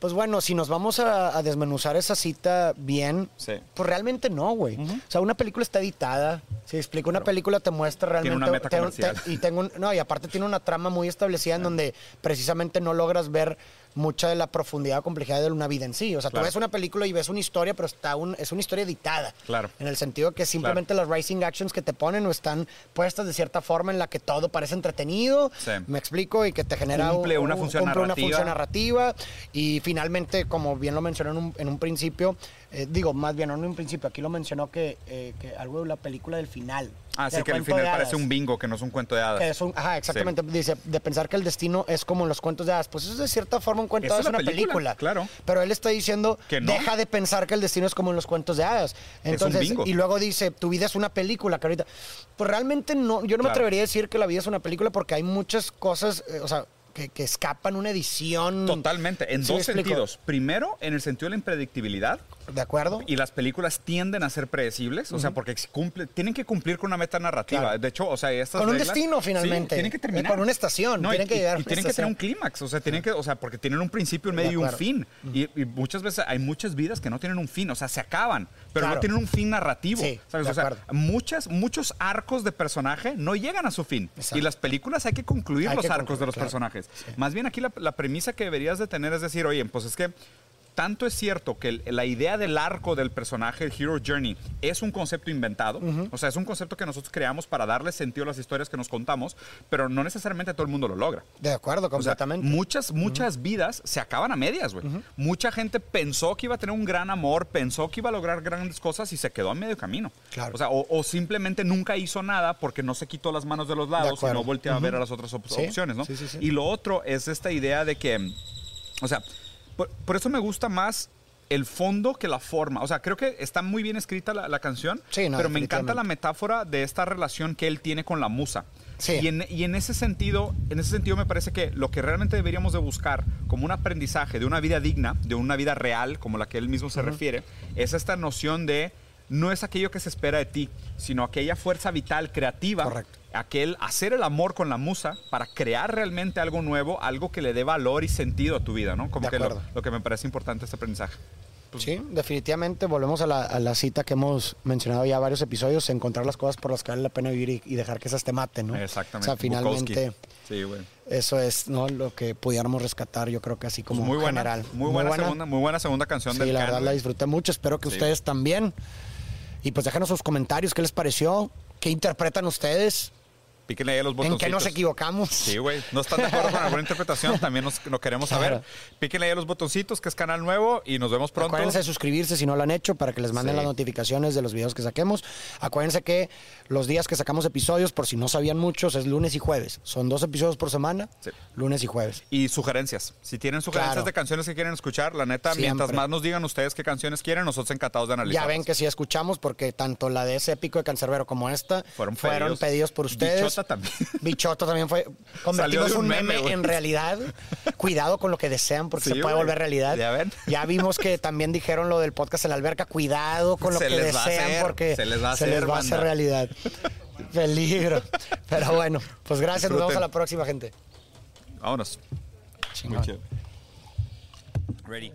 Pues bueno, si nos vamos a, desmenuzar esa cita bien, pues realmente no, güey. O sea, una película está editada. Si explico, una película te muestra realmente. Tiene una meta y tengo no, y aparte tiene una trama muy establecida en donde precisamente no logras ver mucha de la profundidad o complejidad de una vida en sí. O sea, tú ves una película y ves una historia, pero está un, es una historia editada. Claro. En el sentido que simplemente las rising actions que te ponen o están puestas de cierta forma en la que todo parece entretenido. Me explico y que te genera cumple una, función, cumple narrativa. una función narrativa. Y finalmente, como bien lo mencioné en un, en un principio, eh, digo, más bien, no en un principio, aquí lo mencionó que, eh, que algo de la película del final. Ah, sí, que el final parece un bingo, que no es un cuento de hadas. es un, ajá, exactamente. Dice, de pensar que el destino es como en los cuentos de hadas. Pues eso es de cierta forma un cuento de hadas, es una película, Claro. Pero él está diciendo, que deja de pensar que el destino es como en los cuentos de hadas. Entonces, es un bingo. y luego dice, tu vida es una película, que Pues realmente no, yo no me atrevería a decir que la vida es una película porque hay muchas cosas, eh, o sea, que, escapan una edición. Totalmente, en dos sentidos. Primero, en el sentido de la impredictibilidad. De acuerdo. Y las películas tienden a ser predecibles, o sea, porque cumple, tienen que cumplir con una meta narrativa. De hecho, o sea, estas Con un destino, finalmente. tienen que terminar. Con una estación. tienen que llegar y, tienen que tener un clímax, o sea, tienen que, o sea, porque tienen un principio, un medio y un fin. y, muchas veces hay muchas vidas que no tienen un fin, o sea, se acaban, pero no tienen un fin narrativo. ¿sabes? O sea, muchas, muchos arcos de personaje no llegan a su fin. Y las películas hay que concluir los arcos de los personajes. Más bien aquí la, la premisa que deberías de tener es decir, oye, pues es que tanto es cierto que la idea del arco del personaje, el Hero Journey, es un concepto inventado. O sea, es un concepto que nosotros creamos para darle sentido a las historias que nos contamos, pero no necesariamente todo el mundo lo logra. De acuerdo, completamente. muchas, muchas vidas se acaban a medias, güey. Mucha gente pensó que iba a tener un gran amor, pensó que iba a lograr grandes cosas y se quedó a medio camino. Claro. O sea, o, simplemente nunca hizo nada porque no se quitó las manos de los lados y no volteó a ver a las otras opciones, ¿no? y lo otro es esta idea de que, o sea, por, eso me gusta más el fondo que la forma. O sea, creo que está muy bien escrita la, canción, pero me encanta la metáfora de esta relación que él tiene con la musa. Y, en, ese sentido, en ese sentido me parece que lo que realmente deberíamos de buscar como un aprendizaje de una vida digna, de una vida real, como la que él mismo se refiere, es esta noción de no es aquello que se espera de ti, sino aquella fuerza vital creativa Correcto aquel hacer el amor con la musa para crear realmente algo nuevo, algo que le dé valor y sentido a tu vida, ¿no? Como que lo, que me parece importante este aprendizaje. Pues sí, definitivamente volvemos a la, cita que hemos mencionado ya varios episodios, encontrar las cosas por las que vale la pena vivir y, dejar que esas te maten, ¿no? Exactamente. O sea, finalmente eso es ¿no? lo que pudiéramos rescatar, yo creo que así como muy buena, general. Muy, buena, segunda, muy buena segunda canción sí, la verdad la disfruté mucho, espero que ustedes también. Y pues déjenos sus comentarios, qué les pareció, qué interpretan ustedes, Píquenle ahí los botoncitos. ¿En qué nos equivocamos? Sí, güey. No están de acuerdo con alguna interpretación, también nos, queremos saber. Píquenle ahí los botoncitos, que es canal nuevo, y nos vemos pronto. Acuérdense de suscribirse si no lo han hecho, para que les manden las notificaciones de los videos que saquemos. Acuérdense que los días que sacamos episodios, por si no sabían muchos, es lunes y jueves. Son dos episodios por semana, lunes y jueves. Y sugerencias. Si tienen sugerencias de canciones que quieren escuchar, la neta, mientras más nos digan ustedes qué canciones quieren, nosotros encantados de analizar. Ya ven que sí escuchamos, porque tanto la de ese épico de Cancerbero como esta fueron, fueron pedidos. por ustedes. Bichota también. Choto también fue. Convertimos un, meme, en realidad. Cuidado con lo que desean porque se puede volver realidad. Ya, vimos que también dijeron lo del podcast en la alberca. Cuidado con lo que desean porque se les va a, hacer, realidad. Peligro. Pero bueno, pues gracias. Nos vemos a la próxima, gente. Vámonos. Ready.